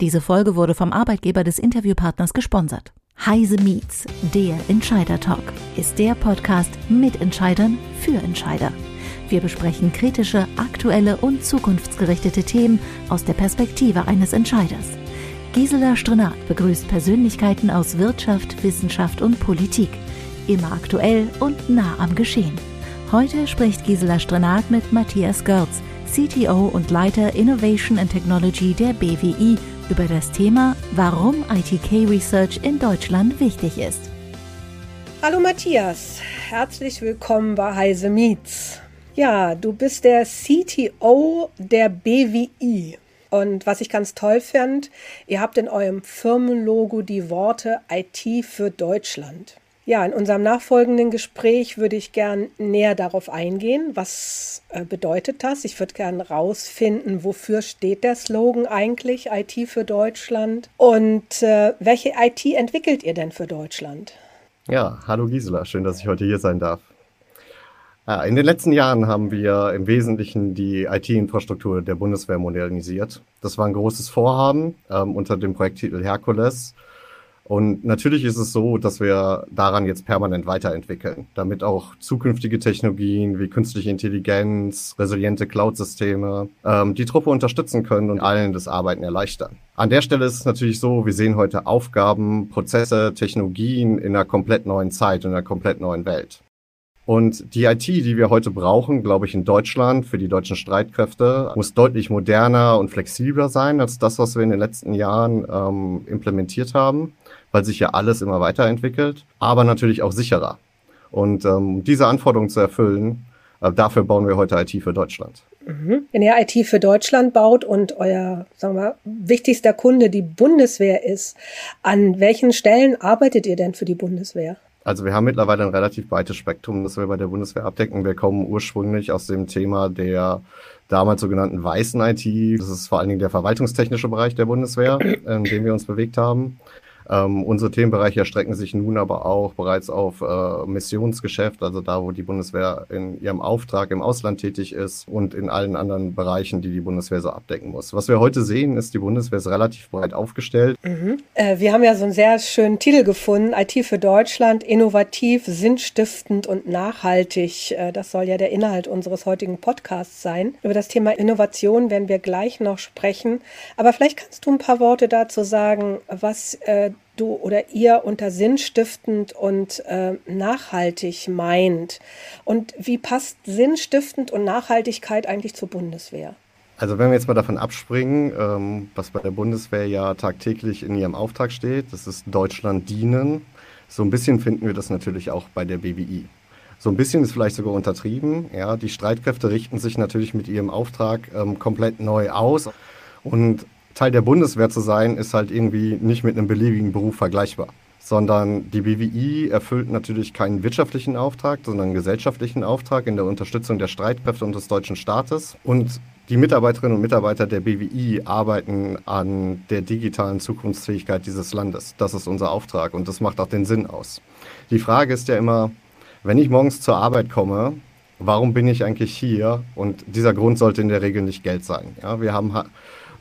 Diese Folge wurde vom Arbeitgeber des Interviewpartners gesponsert. Heise Meets, der Entscheider Talk, ist der Podcast mit Entscheidern für Entscheider. Wir besprechen kritische, aktuelle und zukunftsgerichtete Themen aus der Perspektive eines Entscheiders. Gisela Strenat begrüßt Persönlichkeiten aus Wirtschaft, Wissenschaft und Politik. Immer aktuell und nah am Geschehen. Heute spricht Gisela Strenat mit Matthias Görz, CTO und Leiter Innovation and Technology der BWI über das Thema, warum ITK Research in Deutschland wichtig ist. Hallo Matthias, herzlich willkommen bei Heise Meets. Ja, du bist der CTO der BWI. Und was ich ganz toll fand, ihr habt in eurem Firmenlogo die Worte IT für Deutschland. Ja, in unserem nachfolgenden Gespräch würde ich gern näher darauf eingehen. Was äh, bedeutet das? Ich würde gern rausfinden, wofür steht der Slogan eigentlich IT für Deutschland und äh, welche IT entwickelt ihr denn für Deutschland? Ja, hallo Gisela, schön, dass ich heute hier sein darf. In den letzten Jahren haben wir im Wesentlichen die IT-Infrastruktur der Bundeswehr modernisiert. Das war ein großes Vorhaben ähm, unter dem Projekttitel Herkules. Und natürlich ist es so, dass wir daran jetzt permanent weiterentwickeln, damit auch zukünftige Technologien wie künstliche Intelligenz, resiliente Cloud-Systeme ähm, die Truppe unterstützen können und allen das Arbeiten erleichtern. An der Stelle ist es natürlich so, wir sehen heute Aufgaben, Prozesse, Technologien in einer komplett neuen Zeit, in einer komplett neuen Welt. Und die IT, die wir heute brauchen, glaube ich, in Deutschland für die deutschen Streitkräfte, muss deutlich moderner und flexibler sein als das, was wir in den letzten Jahren ähm, implementiert haben weil sich ja alles immer weiterentwickelt, aber natürlich auch sicherer. Und ähm, diese Anforderungen zu erfüllen, äh, dafür bauen wir heute IT für Deutschland. Mhm. Wenn ihr IT für Deutschland baut und euer, sagen wir, wichtigster Kunde die Bundeswehr ist, an welchen Stellen arbeitet ihr denn für die Bundeswehr? Also wir haben mittlerweile ein relativ breites Spektrum, das wir bei der Bundeswehr abdecken. Wir kommen ursprünglich aus dem Thema der damals sogenannten weißen IT. Das ist vor allen Dingen der verwaltungstechnische Bereich der Bundeswehr, in dem wir uns bewegt haben. Ähm, unsere Themenbereiche erstrecken sich nun aber auch bereits auf äh, Missionsgeschäft, also da, wo die Bundeswehr in ihrem Auftrag im Ausland tätig ist und in allen anderen Bereichen, die die Bundeswehr so abdecken muss. Was wir heute sehen, ist, die Bundeswehr ist relativ breit aufgestellt. Mhm. Äh, wir haben ja so einen sehr schönen Titel gefunden, IT für Deutschland, innovativ, sinnstiftend und nachhaltig. Äh, das soll ja der Inhalt unseres heutigen Podcasts sein. Über das Thema Innovation werden wir gleich noch sprechen. Aber vielleicht kannst du ein paar Worte dazu sagen, was äh, du oder ihr unter sinnstiftend und äh, nachhaltig meint. Und wie passt sinnstiftend und Nachhaltigkeit eigentlich zur Bundeswehr? Also wenn wir jetzt mal davon abspringen, ähm, was bei der Bundeswehr ja tagtäglich in ihrem Auftrag steht, das ist Deutschland dienen. So ein bisschen finden wir das natürlich auch bei der BWI. So ein bisschen ist vielleicht sogar untertrieben. Ja, die Streitkräfte richten sich natürlich mit ihrem Auftrag ähm, komplett neu aus. Und Teil der Bundeswehr zu sein, ist halt irgendwie nicht mit einem beliebigen Beruf vergleichbar. Sondern die BWI erfüllt natürlich keinen wirtschaftlichen Auftrag, sondern einen gesellschaftlichen Auftrag in der Unterstützung der Streitkräfte und des deutschen Staates. Und die Mitarbeiterinnen und Mitarbeiter der BWI arbeiten an der digitalen Zukunftsfähigkeit dieses Landes. Das ist unser Auftrag und das macht auch den Sinn aus. Die Frage ist ja immer, wenn ich morgens zur Arbeit komme, warum bin ich eigentlich hier? Und dieser Grund sollte in der Regel nicht Geld sein. Ja, wir haben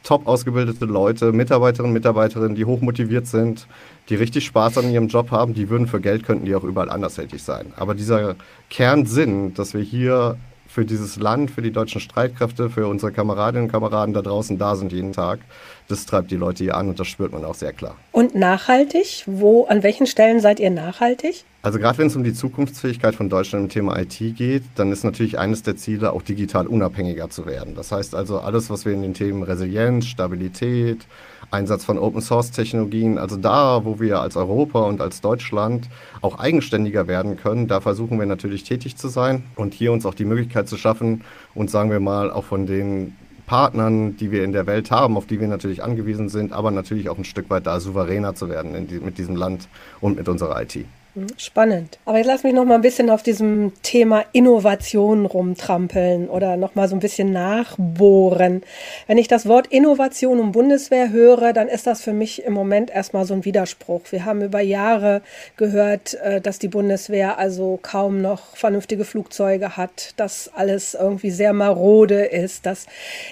top ausgebildete Leute, Mitarbeiterinnen, Mitarbeiterinnen, die hochmotiviert sind, die richtig Spaß an ihrem Job haben, die würden für Geld, könnten die auch überall anders tätig sein. Aber dieser Kernsinn, dass wir hier für dieses Land, für die deutschen Streitkräfte, für unsere Kameradinnen und Kameraden da draußen da sind jeden Tag, das treibt die Leute hier an und das spürt man auch sehr klar. Und nachhaltig? Wo, an welchen Stellen seid ihr nachhaltig? Also gerade wenn es um die Zukunftsfähigkeit von Deutschland im Thema IT geht, dann ist natürlich eines der Ziele, auch digital unabhängiger zu werden. Das heißt also alles, was wir in den Themen Resilienz, Stabilität, Einsatz von Open-Source-Technologien, also da, wo wir als Europa und als Deutschland auch eigenständiger werden können, da versuchen wir natürlich tätig zu sein und hier uns auch die Möglichkeit zu schaffen, uns sagen wir mal auch von den Partnern, die wir in der Welt haben, auf die wir natürlich angewiesen sind, aber natürlich auch ein Stück weit da souveräner zu werden die, mit diesem Land und mit unserer IT. Hm, spannend. Aber jetzt lass mich noch mal ein bisschen auf diesem Thema Innovation rumtrampeln oder noch mal so ein bisschen nachbohren. Wenn ich das Wort Innovation und Bundeswehr höre, dann ist das für mich im Moment erstmal so ein Widerspruch. Wir haben über Jahre gehört, äh, dass die Bundeswehr also kaum noch vernünftige Flugzeuge hat, dass alles irgendwie sehr marode ist, dass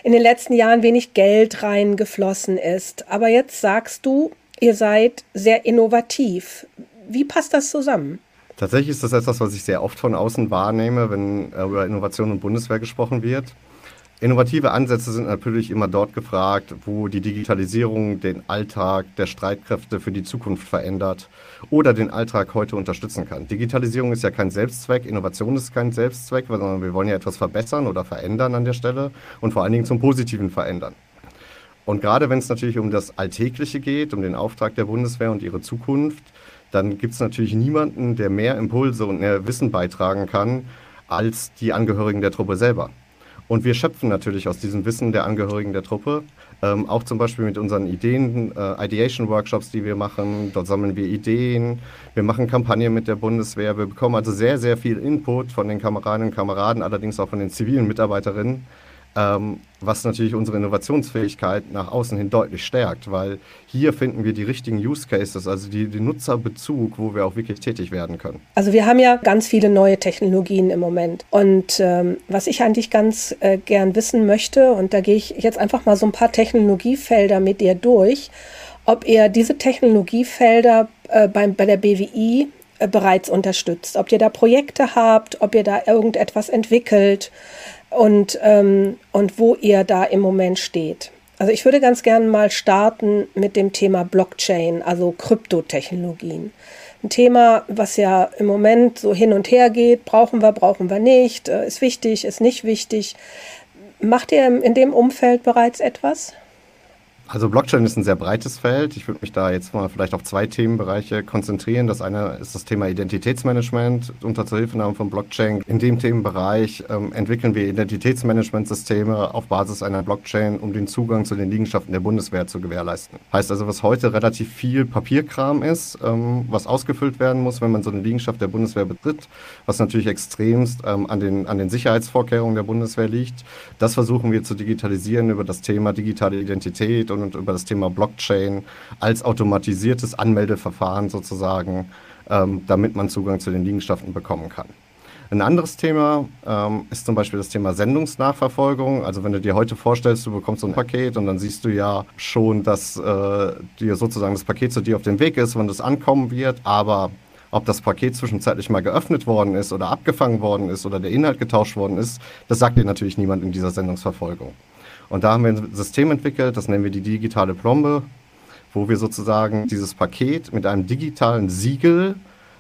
in den letzten Jahren wenig Geld reingeflossen ist. Aber jetzt sagst du, ihr seid sehr innovativ. Wie passt das zusammen? Tatsächlich ist das etwas, was ich sehr oft von außen wahrnehme, wenn äh, über Innovation und Bundeswehr gesprochen wird. Innovative Ansätze sind natürlich immer dort gefragt, wo die Digitalisierung den Alltag der Streitkräfte für die Zukunft verändert oder den Alltag heute unterstützen kann. Digitalisierung ist ja kein Selbstzweck, Innovation ist kein Selbstzweck, sondern wir wollen ja etwas verbessern oder verändern an der Stelle und vor allen Dingen zum Positiven verändern. Und gerade wenn es natürlich um das Alltägliche geht, um den Auftrag der Bundeswehr und ihre Zukunft, dann gibt es natürlich niemanden, der mehr Impulse und mehr Wissen beitragen kann als die Angehörigen der Truppe selber. Und wir schöpfen natürlich aus diesem Wissen der Angehörigen der Truppe, ähm, auch zum Beispiel mit unseren Ideen, äh, Ideation-Workshops, die wir machen. Dort sammeln wir Ideen, wir machen Kampagnen mit der Bundeswehr. Wir bekommen also sehr, sehr viel Input von den Kameradinnen und Kameraden, allerdings auch von den zivilen Mitarbeiterinnen ähm, was natürlich unsere Innovationsfähigkeit nach außen hin deutlich stärkt, weil hier finden wir die richtigen Use Cases, also die, Nutzerbezug, wo wir auch wirklich tätig werden können. Also wir haben ja ganz viele neue Technologien im Moment. Und ähm, was ich eigentlich ganz äh, gern wissen möchte, und da gehe ich jetzt einfach mal so ein paar Technologiefelder mit dir durch, ob ihr diese Technologiefelder äh, beim, bei der BWI äh, bereits unterstützt, ob ihr da Projekte habt, ob ihr da irgendetwas entwickelt und, ähm, und wo ihr da im Moment steht. Also ich würde ganz gerne mal starten mit dem Thema Blockchain, also Kryptotechnologien. Ein Thema, was ja im Moment so hin und her geht, brauchen wir, brauchen wir nicht, äh, ist wichtig, ist nicht wichtig. Macht ihr in dem Umfeld bereits etwas? Also Blockchain ist ein sehr breites Feld. Ich würde mich da jetzt mal vielleicht auf zwei Themenbereiche konzentrieren. Das eine ist das Thema Identitätsmanagement unter Zuhilfenahme von Blockchain. In dem Themenbereich ähm, entwickeln wir Identitätsmanagementsysteme auf Basis einer Blockchain, um den Zugang zu den Liegenschaften der Bundeswehr zu gewährleisten. Heißt also, was heute relativ viel Papierkram ist, ähm, was ausgefüllt werden muss, wenn man so eine Liegenschaft der Bundeswehr betritt, was natürlich extremst ähm, an, den, an den Sicherheitsvorkehrungen der Bundeswehr liegt, das versuchen wir zu digitalisieren über das Thema digitale Identität und über das Thema Blockchain als automatisiertes Anmeldeverfahren sozusagen, ähm, damit man Zugang zu den Liegenschaften bekommen kann. Ein anderes Thema ähm, ist zum Beispiel das Thema Sendungsnachverfolgung. Also wenn du dir heute vorstellst, du bekommst so ein Paket und dann siehst du ja schon, dass äh, dir sozusagen das Paket zu dir auf dem Weg ist, wann das ankommen wird, aber ob das Paket zwischenzeitlich mal geöffnet worden ist oder abgefangen worden ist oder der Inhalt getauscht worden ist, das sagt dir natürlich niemand in dieser Sendungsverfolgung. Und da haben wir ein System entwickelt, das nennen wir die digitale Plombe, wo wir sozusagen dieses Paket mit einem digitalen Siegel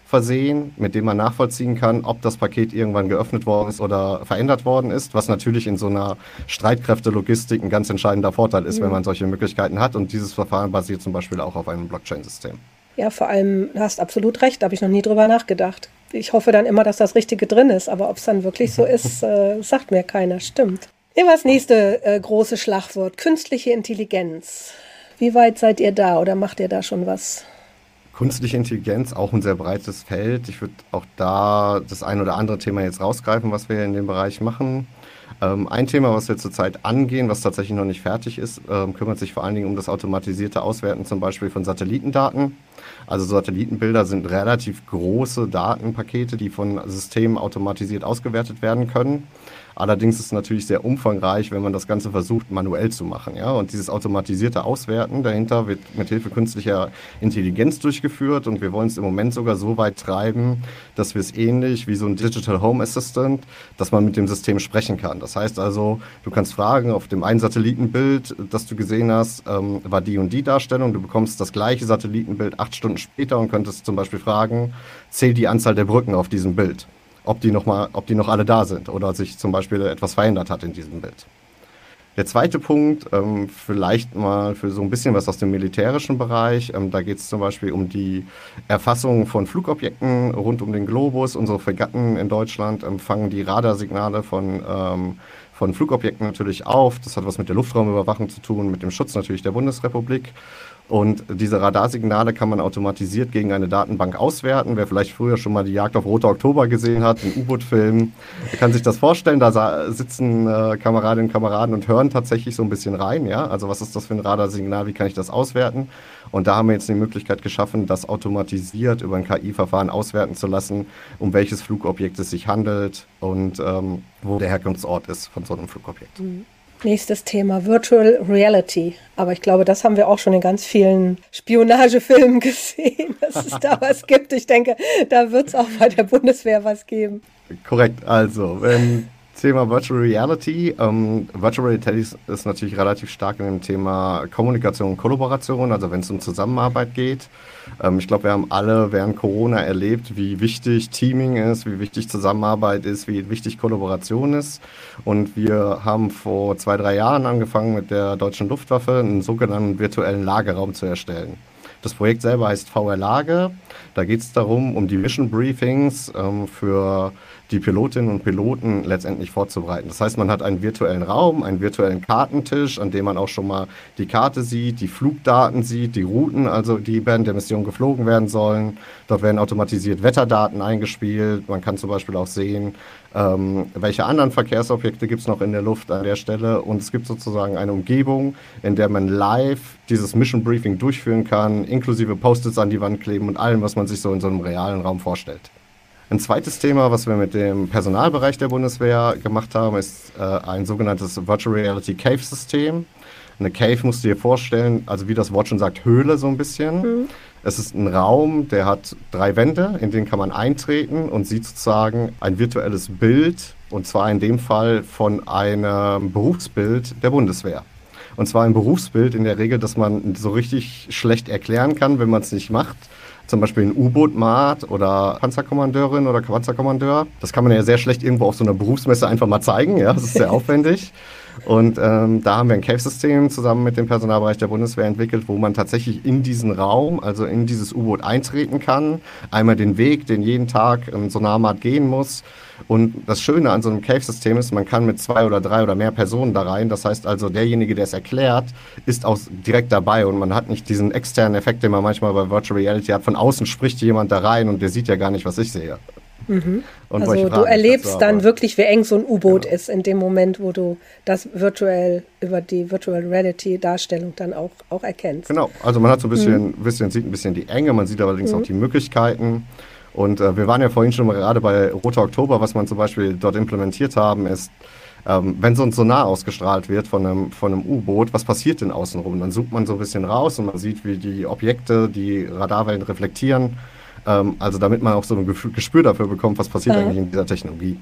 versehen, mit dem man nachvollziehen kann, ob das Paket irgendwann geöffnet worden ist oder verändert worden ist, was natürlich in so einer Streitkräftelogistik ein ganz entscheidender Vorteil ist, ja. wenn man solche Möglichkeiten hat. Und dieses Verfahren basiert zum Beispiel auch auf einem Blockchain-System. Ja, vor allem, du hast absolut recht, da habe ich noch nie drüber nachgedacht. Ich hoffe dann immer, dass das Richtige drin ist, aber ob es dann wirklich so ist, äh, sagt mir keiner. Stimmt. Nehmen wir das nächste äh, große Schlagwort, künstliche Intelligenz. Wie weit seid ihr da oder macht ihr da schon was? Künstliche Intelligenz, auch ein sehr breites Feld. Ich würde auch da das ein oder andere Thema jetzt rausgreifen, was wir in dem Bereich machen. Ähm, ein Thema, was wir zurzeit angehen, was tatsächlich noch nicht fertig ist, ähm, kümmert sich vor allen Dingen um das automatisierte Auswerten zum Beispiel von Satellitendaten. Also Satellitenbilder sind relativ große Datenpakete, die von Systemen automatisiert ausgewertet werden können. Allerdings ist es natürlich sehr umfangreich, wenn man das Ganze versucht, manuell zu machen. Ja? Und dieses automatisierte Auswerten dahinter wird mit Hilfe künstlicher Intelligenz durchgeführt. Und wir wollen es im Moment sogar so weit treiben, dass wir es ähnlich wie so ein Digital Home Assistant, dass man mit dem System sprechen kann. Das heißt also, du kannst fragen, auf dem einen Satellitenbild, das du gesehen hast, ähm, war die und die Darstellung. Du bekommst das gleiche Satellitenbild acht Stunden später und könntest zum Beispiel fragen, zählt die Anzahl der Brücken auf diesem Bild ob die, noch mal, ob die noch alle da sind oder sich zum Beispiel etwas verändert hat in diesem Bild. Der zweite Punkt, ähm, vielleicht mal für so ein bisschen was aus dem militärischen Bereich. Ähm, da geht es zum Beispiel um die Erfassung von Flugobjekten rund um den Globus. Unsere Fregatten in Deutschland empfangen die Radarsignale von, ähm, von Flugobjekten natürlich auf. Das hat was mit der Luftraumüberwachung zu tun, mit dem Schutz natürlich der Bundesrepublik. Und diese Radarsignale kann man automatisiert gegen eine Datenbank auswerten. Wer vielleicht früher schon mal die Jagd auf Rote Oktober gesehen hat, den U-Boot-Film, kann sich das vorstellen. Da sitzen äh, Kameradinnen und Kameraden und hören tatsächlich so ein bisschen rein. Ja? Also was ist das für ein Radarsignal? Wie kann ich das auswerten? Und da haben wir jetzt die Möglichkeit geschaffen, das automatisiert über ein KI-Verfahren auswerten zu lassen, um welches Flugobjekt es sich handelt und ähm, wo der Herkunftsort ist von so einem Flugobjekt. Mhm. Nächstes Thema, Virtual Reality. Aber ich glaube, das haben wir auch schon in ganz vielen Spionagefilmen gesehen, dass es da was gibt. Ich denke, da wird es auch bei der Bundeswehr was geben. Korrekt, also wenn Thema Virtual Reality. Ähm, Virtual Reality ist natürlich relativ stark in dem Thema Kommunikation und Kollaboration, also wenn es um Zusammenarbeit geht. Ähm, ich glaube, wir haben alle während Corona erlebt, wie wichtig Teaming ist, wie wichtig Zusammenarbeit ist, wie wichtig Kollaboration ist. Und wir haben vor zwei, drei Jahren angefangen mit der deutschen Luftwaffe einen sogenannten virtuellen Lagerraum zu erstellen. Das Projekt selber heißt VR Lage. Da geht es darum, um die Mission Briefings ähm, für die Pilotinnen und Piloten letztendlich vorzubereiten. Das heißt, man hat einen virtuellen Raum, einen virtuellen Kartentisch, an dem man auch schon mal die Karte sieht, die Flugdaten sieht, die Routen, also die während der Mission geflogen werden sollen. Dort werden automatisiert Wetterdaten eingespielt. Man kann zum Beispiel auch sehen, ähm, welche anderen Verkehrsobjekte gibt es noch in der Luft an der Stelle. Und es gibt sozusagen eine Umgebung, in der man live dieses Mission Briefing durchführen kann, inklusive Post-its an die Wand kleben und allem, was man sich so in so einem realen Raum vorstellt. Ein zweites Thema, was wir mit dem Personalbereich der Bundeswehr gemacht haben, ist äh, ein sogenanntes Virtual Reality Cave System. Eine Cave musst du dir vorstellen, also wie das Wort schon sagt, Höhle so ein bisschen. Mhm. Es ist ein Raum, der hat drei Wände, in den kann man eintreten und sieht sozusagen ein virtuelles Bild, und zwar in dem Fall von einem Berufsbild der Bundeswehr. Und zwar ein Berufsbild in der Regel, das man so richtig schlecht erklären kann, wenn man es nicht macht zum Beispiel ein U-Boot-Mat oder Panzerkommandeurin oder Panzerkommandeur. Das kann man ja sehr schlecht irgendwo auf so einer Berufsmesse einfach mal zeigen. Ja, das ist sehr aufwendig. Und ähm, da haben wir ein Cave-System zusammen mit dem Personalbereich der Bundeswehr entwickelt, wo man tatsächlich in diesen Raum, also in dieses U-Boot eintreten kann. Einmal den Weg, den jeden Tag ein Sonarmat gehen muss. Und das Schöne an so einem Cave-System ist, man kann mit zwei oder drei oder mehr Personen da rein. Das heißt also, derjenige, der es erklärt, ist auch direkt dabei und man hat nicht diesen externen Effekt, den man manchmal bei Virtual Reality hat. Von außen spricht jemand da rein und der sieht ja gar nicht, was ich sehe. Mhm. also du erlebst dann wirklich, wie eng so ein U-Boot genau. ist in dem Moment, wo du das virtuell über die Virtual Reality Darstellung dann auch, auch erkennst. Genau, also man hat so ein bisschen, mhm. bisschen sieht ein bisschen die Enge, man sieht allerdings mhm. auch die Möglichkeiten. Und äh, wir waren ja vorhin schon mal gerade bei Roter Oktober, was man zum Beispiel dort implementiert haben, ist, ähm, wenn so ein Sonar ausgestrahlt wird von einem, von einem U-Boot, was passiert denn außenrum? Dann zoomt man so ein bisschen raus und man sieht, wie die Objekte die Radarwellen reflektieren ähm, also damit man auch so ein Gespür dafür bekommt, was passiert ja. eigentlich in dieser Technologie.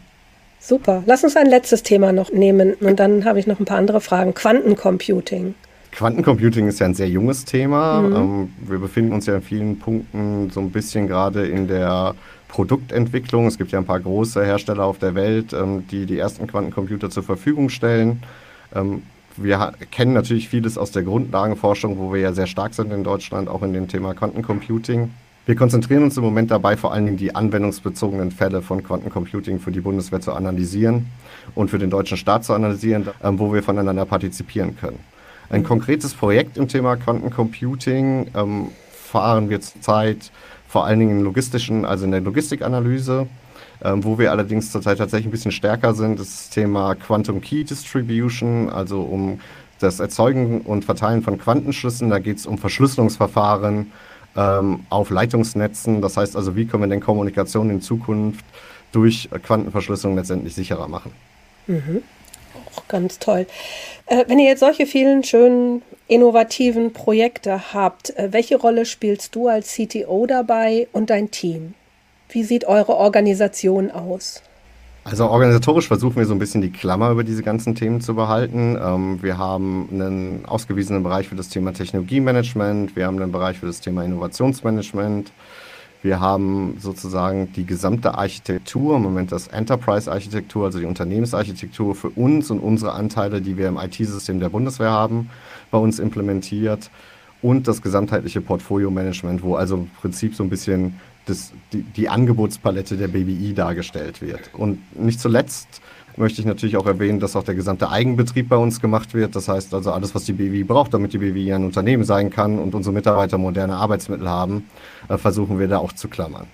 Super. Lass uns ein letztes Thema noch nehmen und dann habe ich noch ein paar andere Fragen. Quantencomputing. Quantencomputing ist ja ein sehr junges Thema. Mhm. Ähm, wir befinden uns ja in vielen Punkten so ein bisschen gerade in der Produktentwicklung. Es gibt ja ein paar große Hersteller auf der Welt, ähm, die die ersten Quantencomputer zur Verfügung stellen. Ähm, wir kennen natürlich vieles aus der Grundlagenforschung, wo wir ja sehr stark sind in Deutschland, auch in dem Thema Quantencomputing. Wir konzentrieren uns im Moment dabei, vor allen Dingen die anwendungsbezogenen Fälle von Quantencomputing für die Bundeswehr zu analysieren und für den deutschen Staat zu analysieren, ähm, wo wir voneinander partizipieren können. Ein konkretes Projekt im Thema Quantencomputing ähm, fahren wir zurzeit vor allen Dingen in logistischen, also in der Logistikanalyse. Ähm, wo wir allerdings zurzeit tatsächlich ein bisschen stärker sind, das Thema Quantum Key Distribution, also um das Erzeugen und Verteilen von Quantenschlüsseln. Da geht es um Verschlüsselungsverfahren, ähm, auf Leitungsnetzen. Das heißt also, wie können wir denn Kommunikation in Zukunft durch Quantenverschlüsselung letztendlich sicherer machen? Mhm. Auch ganz toll. Äh, wenn ihr jetzt solche vielen schönen, innovativen Projekte habt, äh, welche Rolle spielst du als CTO dabei und dein Team? Wie sieht eure Organisation aus? Also organisatorisch versuchen wir so ein bisschen die Klammer über diese ganzen Themen zu behalten. Ähm, wir haben einen ausgewiesenen Bereich für das Thema Technologiemanagement, wir haben einen Bereich für das Thema Innovationsmanagement, wir haben sozusagen die gesamte Architektur, im Moment das Enterprise-Architektur, also die Unternehmensarchitektur für uns und unsere Anteile, die wir im IT-System der Bundeswehr haben, bei uns implementiert. und das gesamtheitliche Portfolio-Management, wo also im Prinzip so ein bisschen das, die, die Angebotspalette der BWI dargestellt wird. Und nicht zuletzt möchte ich natürlich auch erwähnen, dass auch der gesamte Eigenbetrieb bei uns gemacht wird. Das heißt also alles, was die BWI braucht, damit die BWI ein Unternehmen sein kann und unsere Mitarbeiter moderne Arbeitsmittel haben, äh, versuchen wir da auch zu klammern.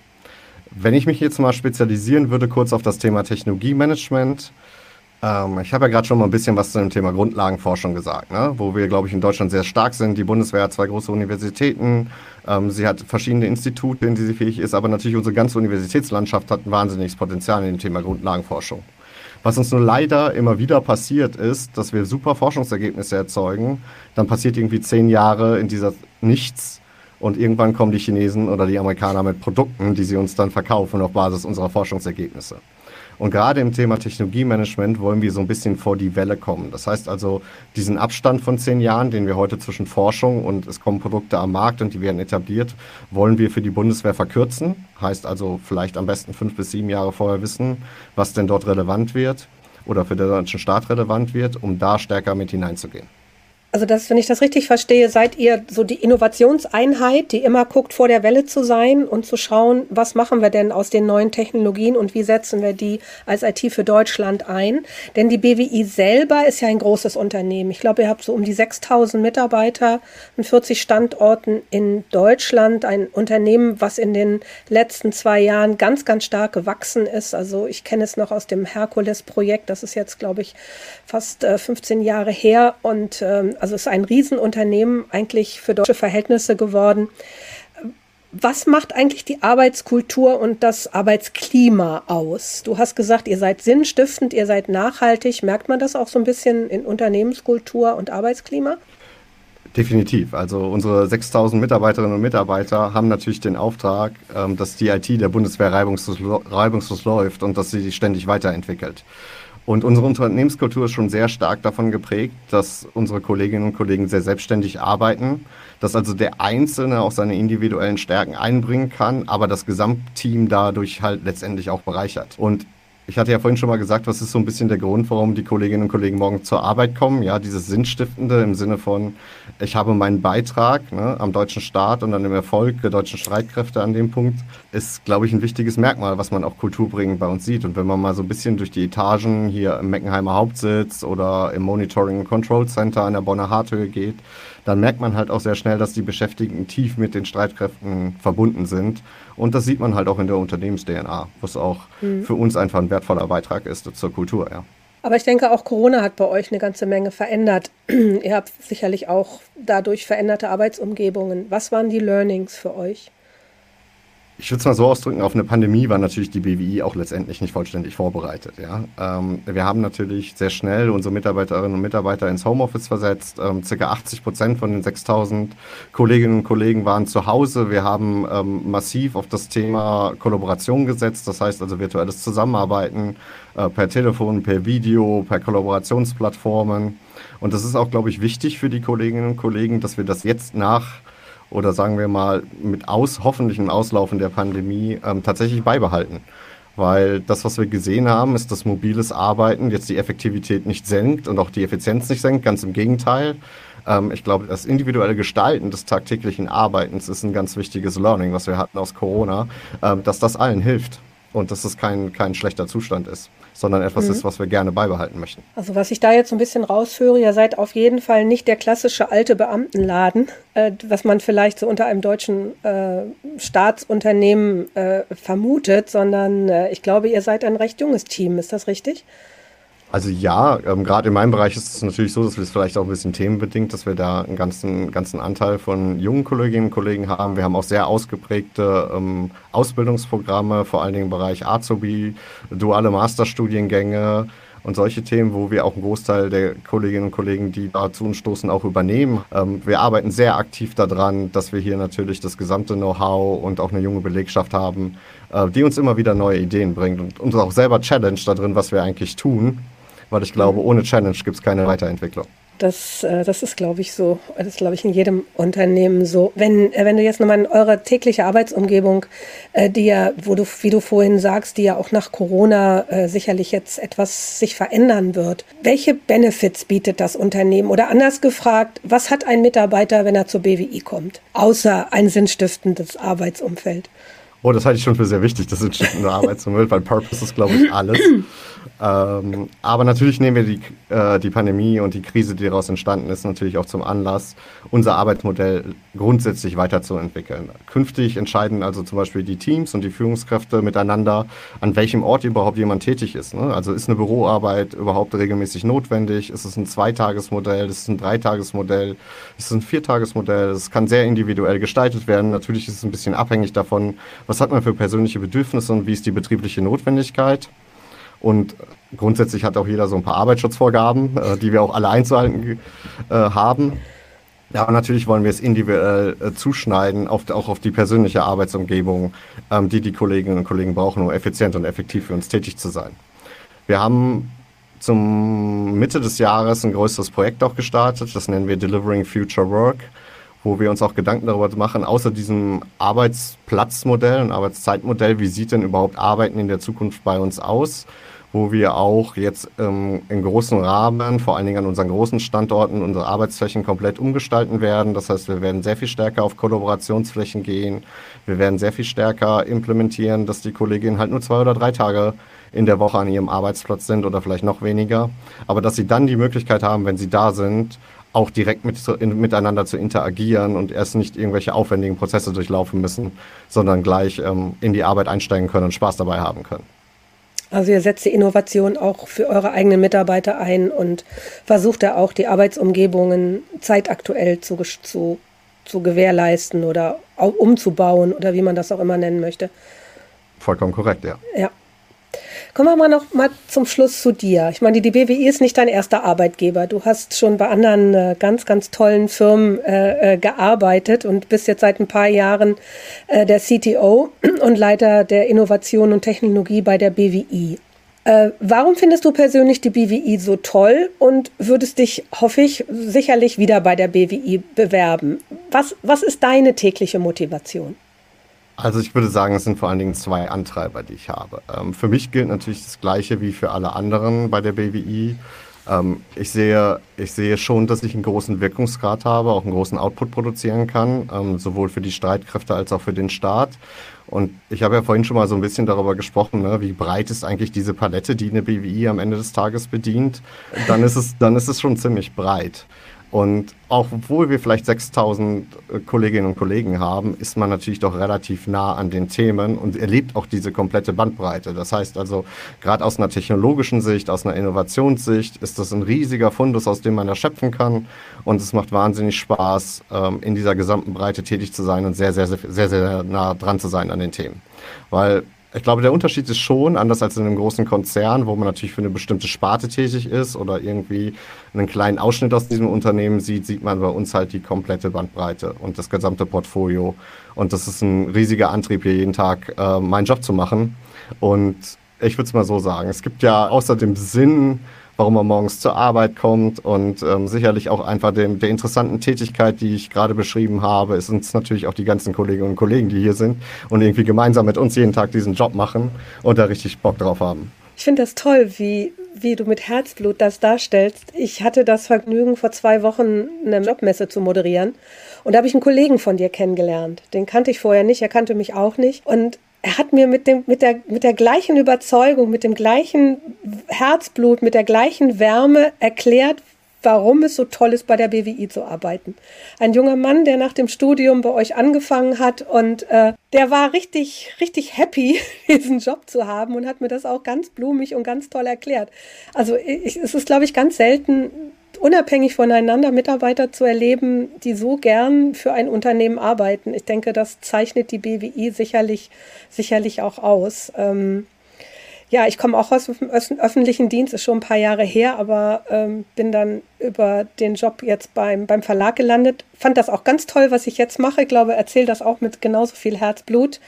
Wenn ich mich jetzt mal spezialisieren würde, kurz auf das Thema Technologiemanagement, ähm, ich habe ja gerade schon mal ein bisschen was zu dem Thema Grundlagenforschung gesagt, ne? wo wir, glaube ich, in Deutschland sehr stark sind. Die Bundeswehr hat zwei große Universitäten, ähm, sie hat verschiedene Institute, in die sie fähig ist, aber natürlich unsere ganze Universitätslandschaft hat ein wahnsinniges Potenzial in dem Thema Grundlagenforschung. Was uns nur leider immer wieder passiert ist, dass wir super Forschungsergebnisse erzeugen, dann passiert irgendwie zehn Jahre in dieser Nichts und irgendwann kommen die Chinesen oder die Amerikaner mit Produkten, die sie uns dann verkaufen auf Basis unserer Forschungsergebnisse. Und gerade im Thema Technologiemanagement wollen wir so ein bisschen vor die Welle kommen. Das heißt also, diesen Abstand von zehn Jahren, den wir heute zwischen Forschung und es kommen Produkte am Markt und die werden etabliert, wollen wir für die Bundeswehr verkürzen. Heißt also vielleicht am besten fünf bis sieben Jahre vorher wissen, was denn dort relevant wird oder für den deutschen Staat relevant wird, um da stärker mit hineinzugehen. Also das, wenn ich das richtig verstehe, seid ihr so die Innovationseinheit, die immer guckt, vor der Welle zu sein und zu schauen, was machen wir denn aus den neuen Technologien und wie setzen wir die als IT für Deutschland ein? Denn die BWI selber ist ja ein großes Unternehmen. Ich glaube, ihr habt so um die 6000 Mitarbeiter und 40 Standorten in Deutschland. Ein Unternehmen, was in den letzten zwei Jahren ganz, ganz stark gewachsen ist. Also ich kenne es noch aus dem Herkules-Projekt. Das ist jetzt, glaube ich, fast äh, 15 Jahre her und ähm, also es ist ein Riesenunternehmen eigentlich für deutsche Verhältnisse geworden. Was macht eigentlich die Arbeitskultur und das Arbeitsklima aus? Du hast gesagt, ihr seid sinnstiftend, ihr seid nachhaltig. Merkt man das auch so ein bisschen in Unternehmenskultur und Arbeitsklima? Definitiv. Also unsere 6000 Mitarbeiterinnen und Mitarbeiter haben natürlich den Auftrag, ähm, dass die IT der Bundeswehr reibungslos, reibungslos läuft und dass sie sich ständig weiterentwickelt. Und unsere Unternehmenskultur ist schon sehr stark davon geprägt, dass unsere Kolleginnen und Kollegen sehr selbstständig arbeiten, dass also der Einzelne auch seine individuellen Stärken einbringen kann, aber das Gesamtteam dadurch halt letztendlich auch bereichert. Und ich hatte ja vorhin schon mal gesagt, was ist so ein bisschen der Grund, warum die Kolleginnen und Kollegen morgen zur Arbeit kommen. Ja, dieses Sinnstiftende im Sinne von, ich habe meinen Beitrag ne, am deutschen Staat und an dem Erfolg der deutschen Streitkräfte an dem Punkt, ist, glaube ich, ein wichtiges Merkmal, was man auch kulturbringend bei uns sieht. Und wenn man mal so ein bisschen durch die Etagen hier im Meckenheimer Hauptsitz oder im Monitoring Control Center an der Bonner Harthöhe geht, dann merkt man halt auch sehr schnell, dass die Beschäftigten tief mit den Streitkräften verbunden sind. Und das sieht man halt auch in der Unternehmens-DNA, was auch mhm. für uns einfach ein wertvoller Beitrag ist zur Kultur. Ja. Aber ich denke, auch Corona hat bei euch eine ganze Menge verändert. Ihr habt sicherlich auch dadurch veränderte Arbeitsumgebungen. Was waren die Learnings für euch? Ich würde es mal so ausdrücken, auf eine Pandemie war natürlich die BWI auch letztendlich nicht vollständig vorbereitet. Ja? Ähm, wir haben natürlich sehr schnell unsere Mitarbeiterinnen und Mitarbeiter ins Homeoffice versetzt. Ähm, circa 80 Prozent von den 6000 Kolleginnen und Kollegen waren zu Hause. Wir haben ähm, massiv auf das Thema Kollaboration gesetzt, das heißt also virtuelles Zusammenarbeiten äh, per Telefon, per Video, per Kollaborationsplattformen. Und das ist auch, glaube ich, wichtig für die Kolleginnen und Kollegen, dass wir das jetzt nach oder sagen wir mal mit aus, hoffentlichem Auslaufen der Pandemie ähm, tatsächlich beibehalten. Weil das, was wir gesehen haben, ist, dass mobiles Arbeiten jetzt die Effektivität nicht senkt und auch die Effizienz nicht senkt, ganz im Gegenteil. Ähm, ich glaube, das individuelle Gestalten des tagtäglichen Arbeitens ist ein ganz wichtiges Learning, was wir hatten aus Corona, ähm, dass das allen hilft und dass es kein, kein schlechter Zustand ist sondern etwas mhm. ist, was wir gerne beibehalten möchten. Also was ich da jetzt so ein bisschen raushöre, ihr seid auf jeden Fall nicht der klassische alte Beamtenladen, äh, was man vielleicht so unter einem deutschen äh, Staatsunternehmen äh, vermutet, sondern äh, ich glaube, ihr seid ein recht junges Team. Ist das richtig? Also ja, ähm, gerade in meinem Bereich ist es natürlich so, dass wir es vielleicht auch ein bisschen themenbedingt, dass wir da einen ganzen, ganzen Anteil von jungen Kolleginnen und Kollegen haben. Wir haben auch sehr ausgeprägte ähm, Ausbildungsprogramme, vor allen Dingen im Bereich Azubi, duale Masterstudiengänge und solche Themen, wo wir auch einen Großteil der Kolleginnen und Kollegen, die da zu uns stoßen, auch übernehmen. Ähm, wir arbeiten sehr aktiv daran, dass wir hier natürlich das gesamte Know-how und auch eine junge Belegschaft haben, äh, die uns immer wieder neue Ideen bringt und uns auch selber challenge darin, was wir eigentlich tun weil ich glaube, ohne Challenge gibt es keine Weiterentwicklung. Das, äh, das ist, glaube ich, so. Das ist, glaube ich, in jedem Unternehmen so. Wenn, äh, wenn du jetzt nochmal in eure tägliche Arbeitsumgebung, äh, die ja, wo du, wie du vorhin sagst, die ja auch nach Corona sicherlich jetzt etwas sich verändern wird. Welche Benefits bietet das Unternehmen? Oder anders gefragt, was hat ein Mitarbeiter, wenn er zur BWI kommt? Außer ein sinnstiftendes Arbeitsumfeld. Oh, das halte ich schon für sehr wichtig, das sinnstiftende Arbeitsumfeld, weil Purpose ist, glaube ich, alles. Ähm, aber natürlich nehmen wir die, äh, die Pandemie und die Krise, die daraus entstanden ist, natürlich auch zum Anlass, unser Arbeitsmodell grundsätzlich weiterzuentwickeln. Künftig entscheiden also zum Beispiel die Teams und die Führungskräfte miteinander, an welchem Ort überhaupt jemand tätig ist. Ne? Also ist eine Büroarbeit überhaupt regelmäßig notwendig? Ist es ein Zweitagesmodell? Ist es ein Dreitagesmodell? Ist es ein Viertagesmodell? Es kann sehr individuell gestaltet werden. Natürlich ist es ein bisschen abhängig davon, was hat man für persönliche Bedürfnisse und wie ist die betriebliche Notwendigkeit. Und grundsätzlich hat auch jeder so ein paar Arbeitsschutzvorgaben, äh, die wir auch alle einzuhalten äh, haben. Ja, und natürlich wollen wir es individuell äh, zuschneiden, auf, auch auf die persönliche Arbeitsumgebung, ähm, die die Kolleginnen und Kollegen brauchen, um effizient und effektiv für uns tätig zu sein. Wir haben zum Mitte des Jahres ein größeres Projekt auch gestartet, das nennen wir Delivering Future Work, wo wir uns auch Gedanken darüber machen, außer diesem Arbeitsplatzmodell und Arbeitszeitmodell, wie sieht denn überhaupt Arbeiten in der Zukunft bei uns aus? wo wir auch jetzt ähm, in großen Rahmen, vor allen Dingen an unseren großen Standorten, unsere Arbeitsflächen komplett umgestalten werden. Das heißt, wir werden sehr viel stärker auf Kollaborationsflächen gehen. Wir werden sehr viel stärker implementieren, dass die Kolleginnen halt nur zwei oder drei Tage in der Woche an ihrem Arbeitsplatz sind oder vielleicht noch weniger. Aber dass sie dann die Möglichkeit haben, wenn sie da sind, auch direkt mit, in, miteinander zu interagieren und erst nicht irgendwelche aufwendigen Prozesse durchlaufen müssen, sondern gleich ähm, in die Arbeit einsteigen können und Spaß dabei haben können. Also ihr setzt die Innovation auch für eure eigenen Mitarbeiter ein und versucht da auch die Arbeitsumgebungen zeitaktuell zu, zu, zu gewährleisten oder umzubauen oder wie man das auch immer nennen möchte. Vollkommen korrekt, ja. Ja. Kommen wir mal noch mal zum Schluss zu dir. Ich meine, die BWI ist nicht dein erster Arbeitgeber. Du hast schon bei anderen äh, ganz, ganz tollen Firmen äh, äh gearbeitet und bist jetzt seit ein paar Jahren äh, der CTO und Leiter der Innovation und Technologie bei der BWI. Äh, warum findest du persönlich die BWI so toll und würdest dich, hoffe ich, sicherlich wieder bei der BWI bewerben? Was, was ist deine tägliche Motivation? Also ich würde sagen, es sind vor allen Dingen zwei Antreiber, die ich habe. Ähm, für mich gilt natürlich das Gleiche wie für alle anderen bei der BWI. Ähm, ich, sehe, ich sehe schon, dass ich einen großen Wirkungsgrad habe, auch einen großen Output produzieren kann, ähm, sowohl für die Streitkräfte als auch für den Staat. Und ich habe ja vorhin schon mal so ein bisschen darüber gesprochen, ne, wie breit ist eigentlich diese Palette, die eine BWI am Ende des Tages bedient. Dann ist es, dann ist es schon ziemlich breit. Und auch obwohl wir vielleicht 6000 äh, Kolleginnen und Kollegen haben, ist man natürlich doch relativ nah an den Themen und erlebt auch diese komplette Bandbreite. Das heißt also, gerade aus einer technologischen Sicht, aus einer Innovationssicht, ist das ein riesiger Fundus, aus dem man erschöpfen kann. Und es macht wahnsinnig Spaß, ähm, in dieser gesamten Breite tätig zu sein und sehr, sehr, sehr, sehr, sehr nah dran zu sein an den Themen. Weil ich glaube, der Unterschied ist schon, anders als in einem großen Konzern, wo man natürlich für eine bestimmte Sparte tätig ist oder irgendwie einen kleinen Ausschnitt aus diesem Unternehmen sieht, sieht man bei uns halt die komplette Bandbreite und das gesamte Portfolio. Und das ist ein riesiger Antrieb, hier jeden Tag äh, meinen Job zu machen. Und ich würde es mal so sagen, es gibt ja außer dem Sinn, warum man morgens zur Arbeit kommt und ähm, sicherlich auch einfach dem, der interessanten Tätigkeit, die ich gerade beschrieben habe, ist uns natürlich auch die ganzen Kolleginnen und Kollegen, die hier sind und irgendwie gemeinsam mit uns jeden Tag diesen Job machen und da richtig Bock drauf haben. Ich finde das toll, wie, wie du mit Herzblut das darstellst. Ich hatte das Vergnügen, vor zwei Wochen eine Jobmesse zu moderieren. Und da habe ich einen Kollegen von dir kennengelernt. Den kannte ich vorher nicht, er kannte mich auch nicht. Und er hat mir mit, dem, mit, der, mit der gleichen Überzeugung, mit dem gleichen Herzblut, mit der gleichen Wärme erklärt, warum es so toll ist, bei der BWI zu arbeiten. Ein junger Mann, der nach dem Studium bei euch angefangen hat und äh, der war richtig, richtig happy, diesen Job zu haben und hat mir das auch ganz blumig und ganz toll erklärt. Also ich, es ist, glaube ich, ganz selten, unabhängig voneinander Mitarbeiter zu erleben, die so gern für ein Unternehmen arbeiten. Ich denke, das zeichnet die BWI sicherlich, sicherlich auch aus. Ähm, ja, ich komme auch aus dem öffentlichen Dienst, ist schon ein paar Jahre her, aber ähm, bin dann über den Job jetzt beim, beim Verlag gelandet. Fand das auch ganz toll, was ich jetzt mache. Ich glaube, erzähle das auch mit genauso viel Herzblut.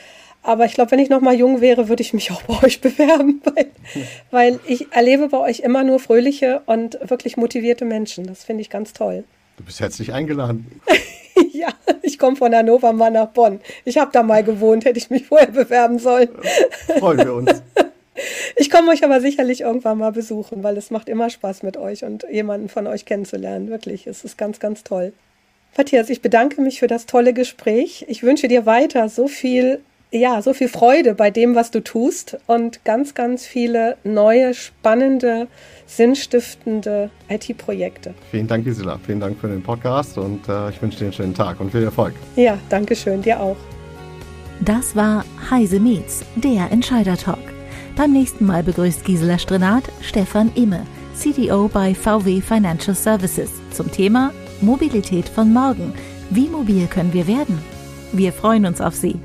Aber ich glaube, wenn ich noch mal jung wäre, würde ich mich auch bei euch bewerben, weil, weil ich erlebe bei euch immer nur fröhliche und wirklich motivierte Menschen. Das finde ich ganz toll. Du bist herzlich eingeladen. ja, ich komme von Hannover mal nach Bonn. Ich habe da mal gewohnt, hätte ich mich vorher bewerben sollen. Freuen wir uns. Ich komme euch aber sicherlich irgendwann mal besuchen, weil es macht immer Spaß mit euch und jemanden von euch kennenzulernen. Wirklich, es ist ganz, ganz toll. Matthias, ich bedanke mich für das tolle Gespräch. Ich wünsche dir weiter so viel, ja, so viel Freude bei dem, was du tust und ganz, ganz viele neue, spannende, sinnstiftende IT-Projekte. Vielen Dank, Gisela. Vielen Dank für den Podcast und äh, ich wünsche dir einen schönen Tag und viel Erfolg. Ja, danke schön. Dir auch. Das war Heise Meets, der Entscheider-Talk. Beim nächsten Mal begrüßt Gisela Strenat Stefan Imme, CDO bei VW Financial Services, zum Thema Mobilität von morgen. Wie mobil können wir werden? Wir freuen uns auf Sie.